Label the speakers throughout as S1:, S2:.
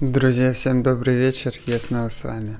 S1: Друзья, всем добрый вечер, я снова с вами.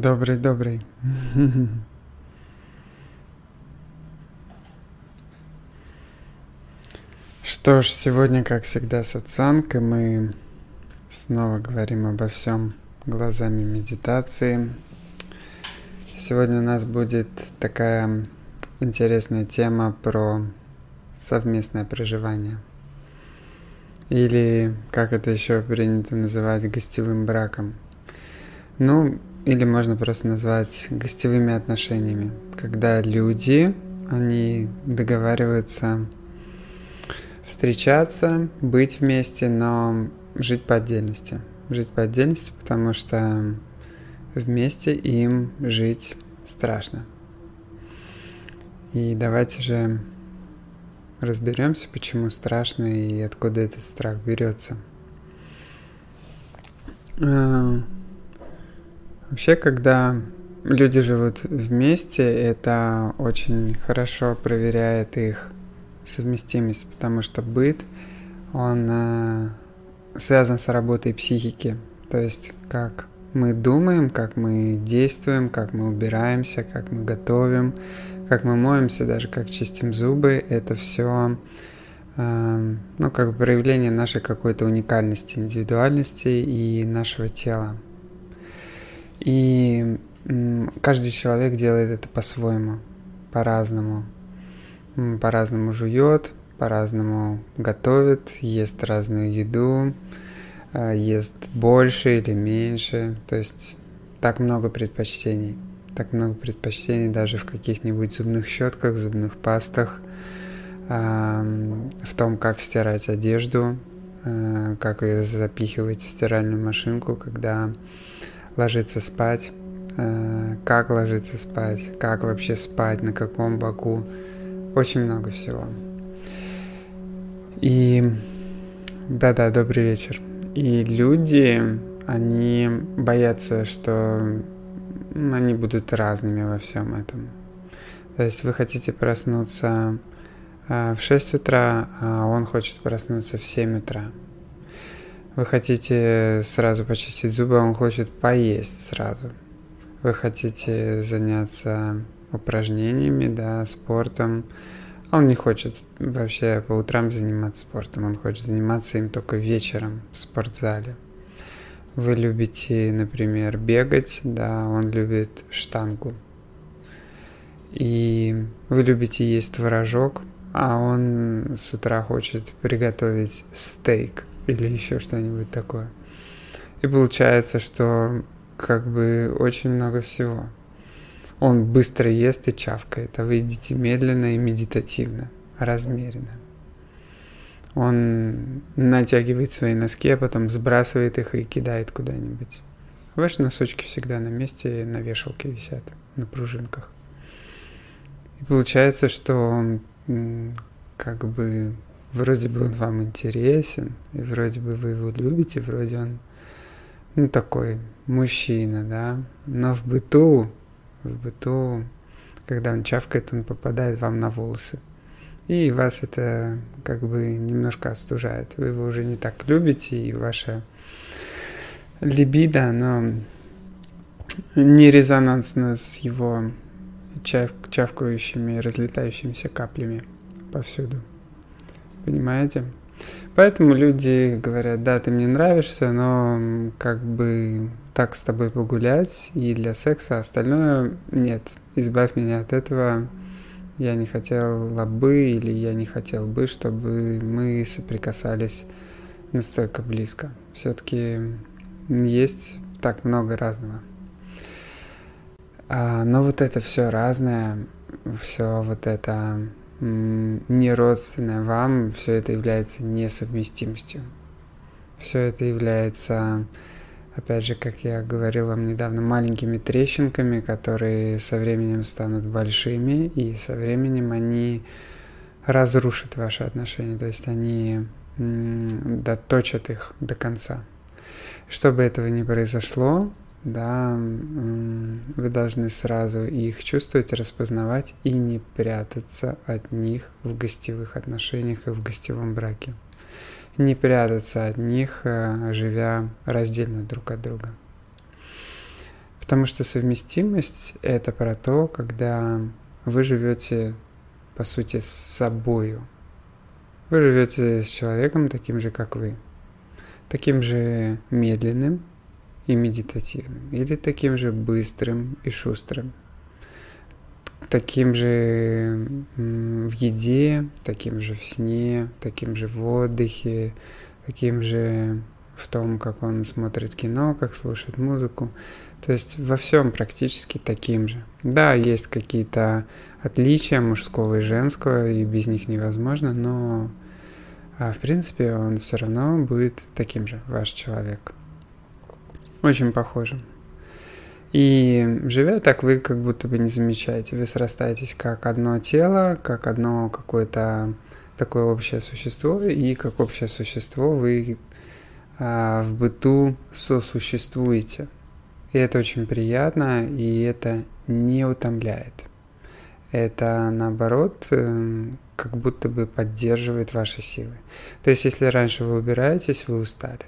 S1: Добрый, добрый. Что ж, сегодня, как всегда, с оценкой мы снова говорим обо всем глазами медитации. Сегодня у нас будет такая интересная тема про совместное проживание. Или, как это еще принято называть, гостевым браком. Ну, или можно просто назвать гостевыми отношениями, когда люди, они договариваются встречаться, быть вместе, но жить по отдельности. Жить по отдельности, потому что вместе им жить страшно. И давайте же разберемся, почему страшно и откуда этот страх берется. Вообще, когда люди живут вместе, это очень хорошо проверяет их совместимость, потому что быт, он э, связан с работой психики. То есть, как мы думаем, как мы действуем, как мы убираемся, как мы готовим, как мы моемся, даже как чистим зубы, это все э, ну, как бы проявление нашей какой-то уникальности, индивидуальности и нашего тела. И каждый человек делает это по-своему, по-разному. По-разному жует, по-разному готовит, ест разную еду, а, ест больше или меньше. То есть так много предпочтений. Так много предпочтений даже в каких-нибудь зубных щетках, зубных пастах, в том, как стирать одежду, а, как ее запихивать в стиральную машинку, когда ложиться спать, э, как ложиться спать, как вообще спать, на каком боку. Очень много всего. И да-да, добрый вечер. И люди, они боятся, что они будут разными во всем этом. То есть вы хотите проснуться э, в 6 утра, а он хочет проснуться в 7 утра. Вы хотите сразу почистить зубы, а он хочет поесть сразу. Вы хотите заняться упражнениями, да, спортом. А он не хочет вообще по утрам заниматься спортом, он хочет заниматься им только вечером в спортзале. Вы любите, например, бегать, да, он любит штангу. И вы любите есть творожок, а он с утра хочет приготовить стейк или еще что-нибудь такое. И получается, что как бы очень много всего. Он быстро ест и чавкает, а вы едите медленно и медитативно, размеренно. Он натягивает свои носки, а потом сбрасывает их и кидает куда-нибудь. Ваши носочки всегда на месте на вешалке висят, на пружинках. И получается, что он как бы вроде бы он вам интересен, и вроде бы вы его любите, вроде он, ну, такой мужчина, да, но в быту, в быту, когда он чавкает, он попадает вам на волосы. И вас это как бы немножко остужает. Вы его уже не так любите, и ваша либидо, оно не резонансно с его чав чавкающими, разлетающимися каплями повсюду. Понимаете? Поэтому люди говорят, да, ты мне нравишься, но как бы так с тобой погулять и для секса, а остальное нет. Избавь меня от этого. Я не хотела бы или я не хотел бы, чтобы мы соприкасались настолько близко. Все-таки есть так много разного. А, но вот это все разное, все вот это не родственное вам, все это является несовместимостью. Все это является опять же, как я говорил вам недавно, маленькими трещинками, которые со временем станут большими, и со временем они разрушат ваши отношения, то есть они доточат их до конца. Чтобы этого не произошло, да, вы должны сразу их чувствовать, распознавать и не прятаться от них в гостевых отношениях и в гостевом браке. Не прятаться от них, э, живя раздельно друг от друга. Потому что совместимость — это про то, когда вы живете, по сути, с собою. Вы живете с человеком таким же, как вы. Таким же медленным, и медитативным, или таким же быстрым и шустрым, таким же в еде, таким же в сне, таким же в отдыхе, таким же в том, как он смотрит кино, как слушает музыку. То есть во всем практически таким же. Да, есть какие-то отличия мужского и женского, и без них невозможно, но а, в принципе он все равно будет таким же, ваш человек. Очень похоже. И живя так, вы как будто бы не замечаете. Вы срастаетесь как одно тело, как одно какое-то такое общее существо, и как общее существо вы а, в быту сосуществуете. И это очень приятно, и это не утомляет. Это наоборот э, как будто бы поддерживает ваши силы. То есть, если раньше вы убираетесь, вы устали.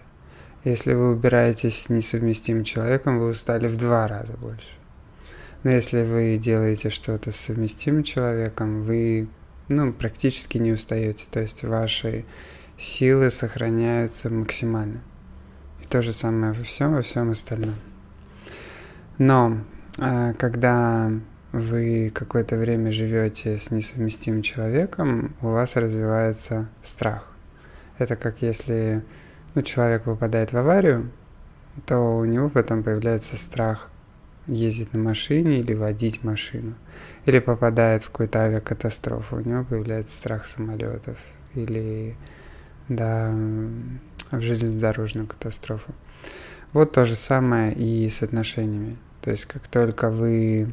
S1: Если вы убираетесь с несовместимым человеком, вы устали в два раза больше. Но если вы делаете что-то с совместимым человеком, вы ну, практически не устаете. То есть ваши силы сохраняются максимально. И то же самое во всем, во всем остальном. Но а, когда вы какое-то время живете с несовместимым человеком, у вас развивается страх. Это как если ну, человек попадает в аварию, то у него потом появляется страх ездить на машине или водить машину. Или попадает в какую-то авиакатастрофу, у него появляется страх самолетов. Или, да, в железнодорожную катастрофу. Вот то же самое и с отношениями. То есть, как только вы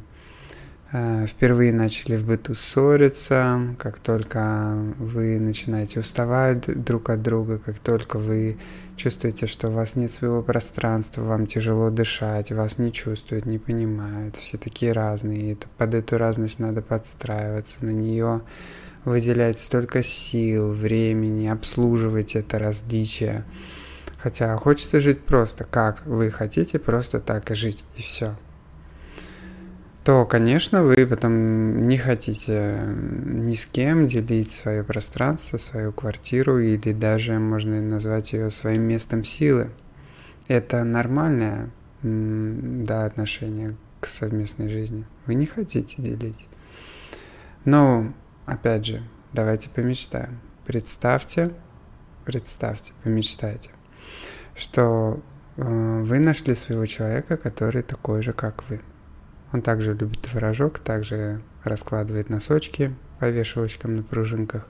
S1: впервые начали в быту ссориться, как только вы начинаете уставать друг от друга, как только вы чувствуете, что у вас нет своего пространства, вам тяжело дышать, вас не чувствуют, не понимают, все такие разные, и под эту разность надо подстраиваться, на нее выделять столько сил, времени, обслуживать это различие. Хотя хочется жить просто, как вы хотите, просто так и жить, и все то, конечно, вы потом не хотите ни с кем делить свое пространство, свою квартиру или даже можно назвать ее своим местом силы. Это нормальное да, отношение к совместной жизни. Вы не хотите делить. Но, опять же, давайте помечтаем. Представьте, представьте, помечтайте, что э, вы нашли своего человека, который такой же, как вы. Он также любит творожок, также раскладывает носочки по вешалочкам на пружинках.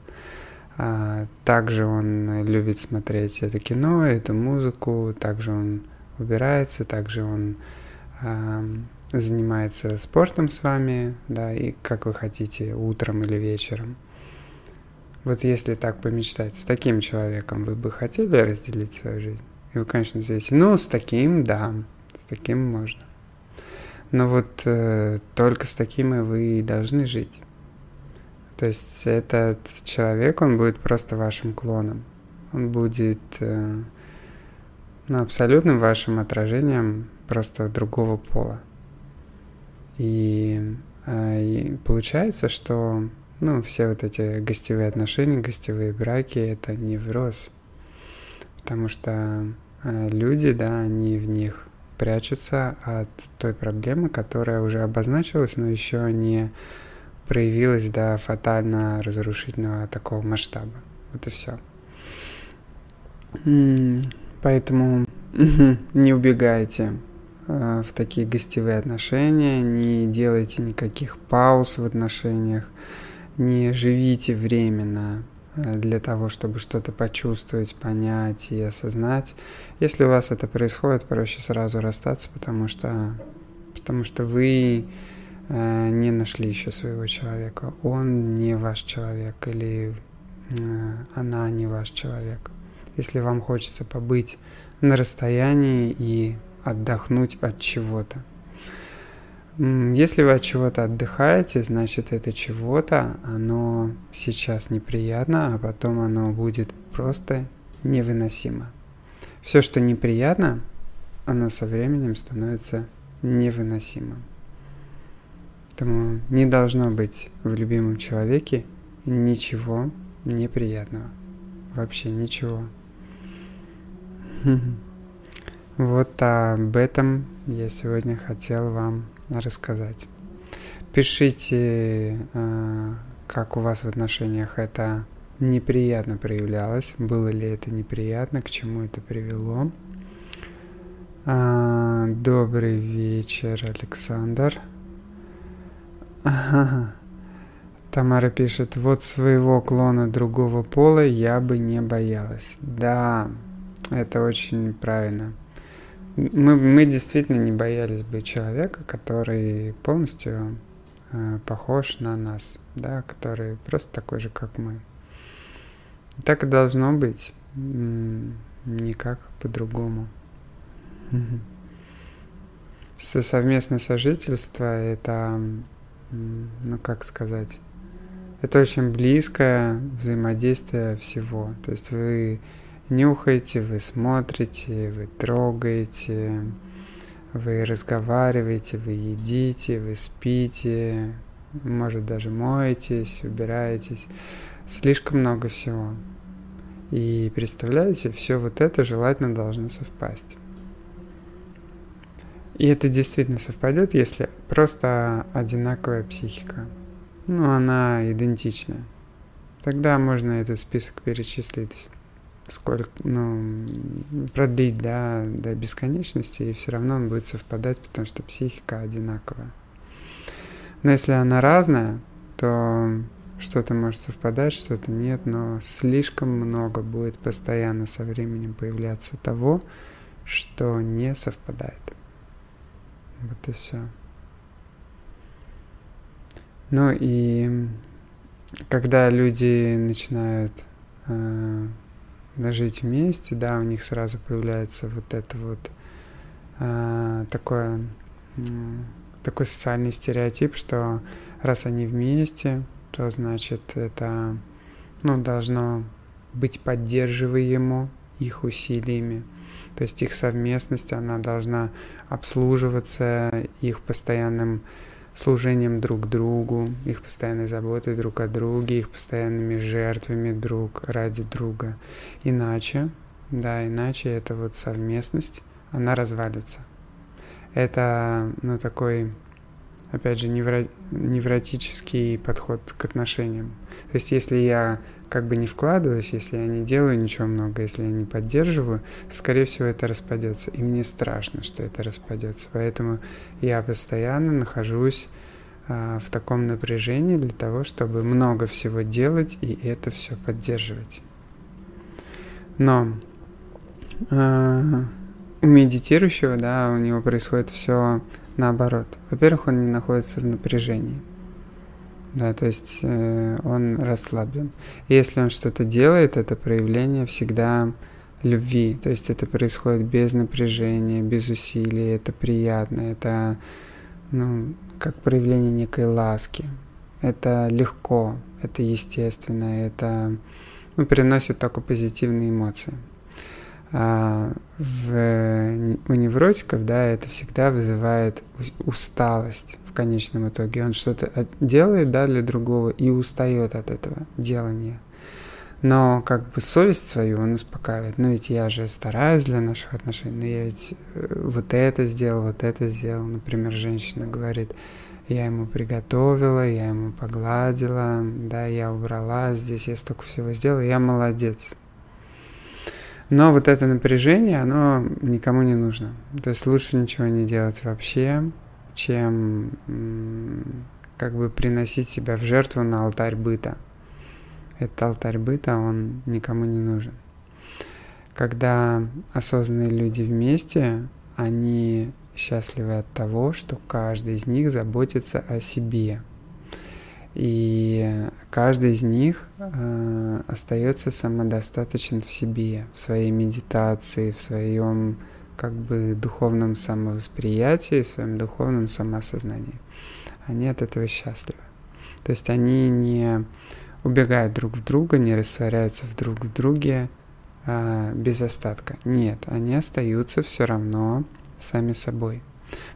S1: А, также он любит смотреть это кино, эту музыку, также он убирается, также он занимается спортом с вами, да, и как вы хотите, утром или вечером. Вот если так помечтать, с таким человеком вы бы хотели разделить свою жизнь? И вы, конечно, скажете, ну, с таким, да, с таким можно. Но вот э, только с такими вы и должны жить. То есть этот человек, он будет просто вашим клоном. Он будет э, ну, абсолютным вашим отражением просто другого пола. И, э, и получается, что ну, все вот эти гостевые отношения, гостевые браки — это невроз. Потому что э, люди, да, они в них прячутся от той проблемы, которая уже обозначилась, но еще не проявилась до фатально разрушительного такого масштаба. Вот и все. Поэтому не убегайте а, в такие гостевые отношения, не делайте никаких пауз в отношениях, не живите временно э, для того, чтобы что-то почувствовать, понять и осознать. Если у вас это происходит, проще сразу расстаться, потому что, потому что вы э, не нашли еще своего человека. Он не ваш человек или э, она не ваш человек. Если вам хочется побыть на расстоянии и отдохнуть от чего-то. Если вы от чего-то отдыхаете, значит это чего-то, оно сейчас неприятно, а потом оно будет просто невыносимо. Все, что неприятно, оно со временем становится невыносимым. Поэтому не должно быть в любимом человеке ничего неприятного. Вообще ничего. Вот об этом я сегодня хотел вам рассказать. Пишите, э, как у вас в отношениях это неприятно проявлялось, было ли это неприятно, к чему это привело. А, добрый вечер, Александр. Тамара пишет, вот своего клона другого пола я бы не боялась. Да, это очень правильно мы, мы действительно не боялись бы человека, который полностью э, похож на нас, да, который просто такой же, как мы. Так и должно быть, никак по-другому. Совместное сожительство это, ну как сказать, это очень близкое взаимодействие всего. То есть вы нюхаете, вы смотрите, вы трогаете, вы разговариваете, вы едите, вы спите, может даже моетесь, убираетесь. Слишком много всего. И представляете, все вот это желательно должно совпасть. И это действительно совпадет, если просто одинаковая психика. Ну, она идентична. Тогда можно этот список перечислить сколько, ну, продлить, да, до бесконечности, и все равно он будет совпадать, потому что психика одинаковая. Но если она разная, то что-то может совпадать, что-то нет, но слишком много будет постоянно со временем появляться того, что не совпадает. Вот и все. Ну и когда люди начинают э, жить вместе, да, у них сразу появляется вот это вот э, такое, э, такой социальный стереотип, что раз они вместе, то значит это ну, должно быть поддерживаемо их усилиями. То есть их совместность, она должна обслуживаться их постоянным служением друг другу, их постоянной заботой друг о друге, их постоянными жертвами друг ради друга. Иначе, да, иначе эта вот совместность, она развалится. Это, ну, такой, опять же, невро... невротический подход к отношениям. То есть, если я как бы не вкладываюсь, если я не делаю ничего много, если я не поддерживаю, то, скорее всего, это распадется. И мне страшно, что это распадется. Поэтому я постоянно нахожусь а, в таком напряжении для того, чтобы много всего делать и это все поддерживать. Но э, у медитирующего, да, у него происходит все наоборот. Во-первых, он не находится в напряжении. Да, то есть э, он расслаблен. И если он что-то делает, это проявление всегда любви. То есть это происходит без напряжения, без усилий, это приятно, это ну, как проявление некой ласки. Это легко, это естественно, это ну, переносит только позитивные эмоции. А в, у невротиков, да, это всегда вызывает усталость в конечном итоге. Он что-то делает, да, для другого и устает от этого делания. Но как бы совесть свою он успокаивает. Ну ведь я же стараюсь для наших отношений, но я ведь э, вот это сделал, вот это сделал. Например, женщина говорит, я ему приготовила, я ему погладила, да, я убрала, здесь я столько всего сделала, я молодец. Но вот это напряжение, оно никому не нужно. То есть лучше ничего не делать вообще, чем как бы приносить себя в жертву на алтарь быта. этот алтарь быта, он никому не нужен. Когда осознанные люди вместе, они счастливы от того, что каждый из них заботится о себе. И каждый из них э, остается самодостаточен в себе, в своей медитации, в своем как бы духовном самовосприятии, в своем духовном самоосознании. Они от этого счастливы. То есть они не убегают друг в друга, не растворяются в друг в друге э, без остатка. Нет, они остаются все равно сами собой.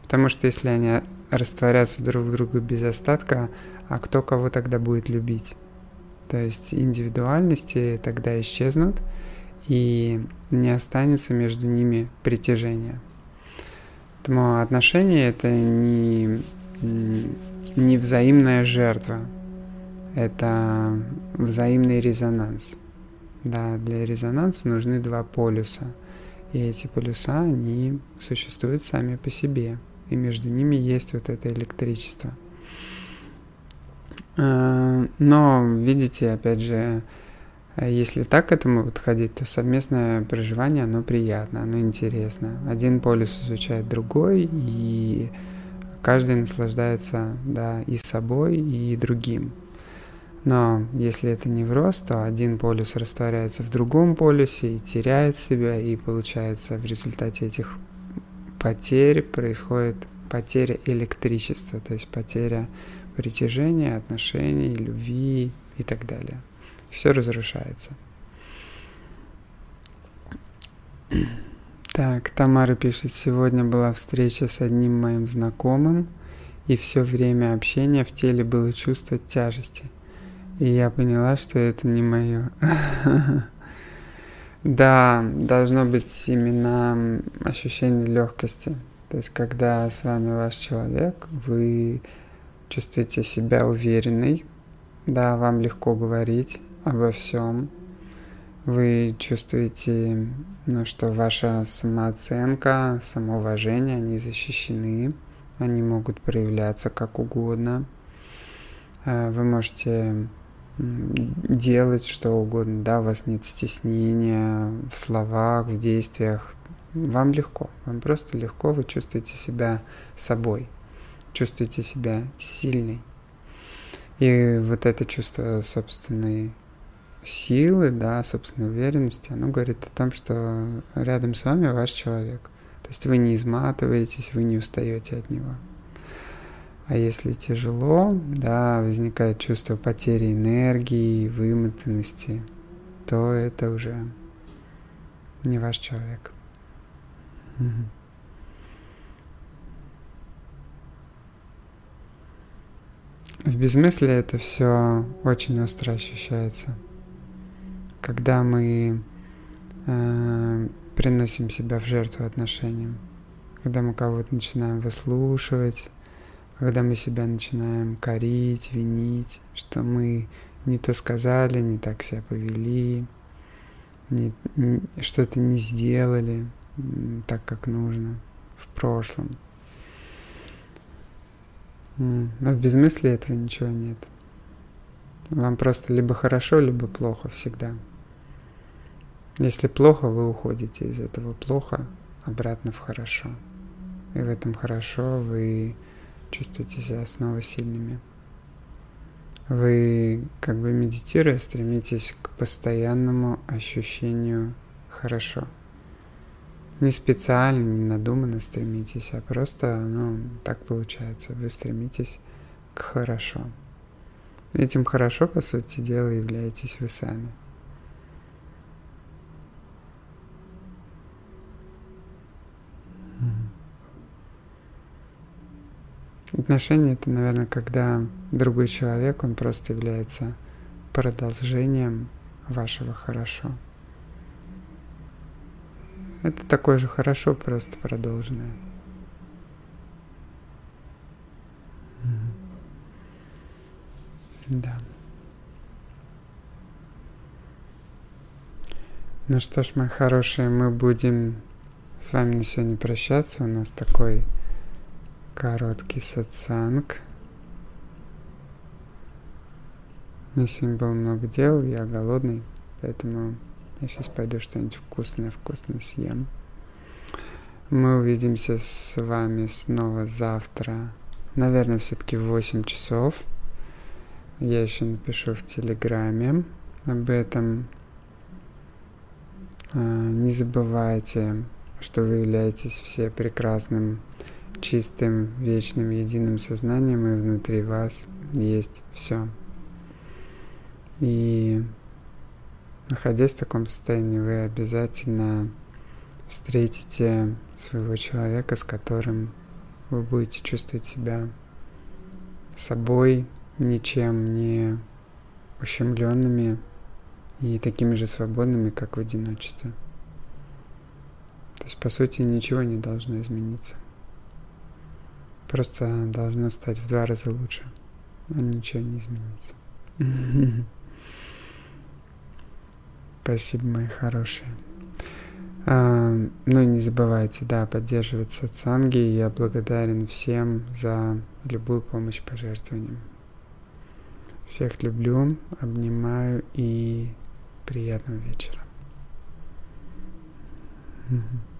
S1: Потому что если они растворятся друг в друга без остатка, а кто кого тогда будет любить? То есть индивидуальности тогда исчезнут, и не останется между ними притяжения. Поэтому отношения это не, не взаимная жертва, это взаимный резонанс. Да, для резонанса нужны два полюса. И эти полюса, они существуют сами по себе. И между ними есть вот это электричество. А, но, видите, опять же, если так к этому подходить, то совместное проживание, оно приятно, оно интересно. Один полюс изучает другой, и каждый наслаждается да, и собой, и другим. Но если это невроз, то один полюс растворяется в другом полюсе и теряет себя, и получается в результате этих потерь происходит потеря электричества, то есть потеря притяжения, отношений, любви и так далее. Все разрушается. Так, Тамара пишет, сегодня была встреча с одним моим знакомым, и все время общения в теле было чувство тяжести. И я поняла, что это не мое. Да, должно быть именно ощущение легкости. То есть, когда с вами ваш человек, вы чувствуете себя уверенной, да, вам легко говорить обо всем. Вы чувствуете, ну, что ваша самооценка, самоуважение, они защищены, они могут проявляться как угодно. Э, вы можете делать что угодно, да, у вас нет стеснения в словах, в действиях, вам легко, вам просто легко, вы чувствуете себя собой, чувствуете себя сильной. И вот это чувство собственной силы, да, собственной уверенности, оно говорит о том, что рядом с вами ваш человек. То есть вы не изматываетесь, вы не устаете от него. А если тяжело, да, возникает чувство потери энергии, вымотанности, то это уже не ваш человек. В безмыслии это все очень остро ощущается. Когда мы э, приносим себя в жертву отношениям, когда мы кого-то начинаем выслушивать, когда мы себя начинаем корить, винить, что мы не то сказали, не так себя повели, не, не, что-то не сделали так, как нужно в прошлом. Но в безмыслии этого ничего нет. Вам просто либо хорошо, либо плохо всегда. Если плохо, вы уходите из этого плохо обратно в хорошо. И в этом хорошо вы чувствуете себя снова сильными. Вы, как бы медитируя, стремитесь к постоянному ощущению хорошо. Не специально, не надуманно стремитесь, а просто, ну, так получается. Вы стремитесь к хорошо. Этим хорошо, по сути дела, являетесь вы сами. Отношения это, наверное, когда другой человек, он просто является продолжением вашего хорошо. Это такое же хорошо, просто продолженное. Да. Ну что ж, мои хорошие, мы будем с вами на сегодня прощаться. У нас такой короткий сатсанг. Меня сегодня было много дел, я голодный, поэтому я сейчас пойду что-нибудь вкусное-вкусное съем. Мы увидимся с вами снова завтра. Наверное, все-таки в 8 часов. Я еще напишу в Телеграме об этом. А, не забывайте, что вы являетесь все прекрасным, чистым, вечным, единым сознанием, и внутри вас есть все. И находясь в таком состоянии, вы обязательно встретите своего человека, с которым вы будете чувствовать себя собой, ничем не ущемленными и такими же свободными, как в одиночестве. То есть, по сути, ничего не должно измениться. Просто должно стать в два раза лучше, а ничего не изменится. Спасибо, мои хорошие. А, ну и не забывайте, да, поддерживать сатсанги. Я благодарен всем за любую помощь пожертвованиям. Всех люблю, обнимаю и приятного вечера. Mm-hmm.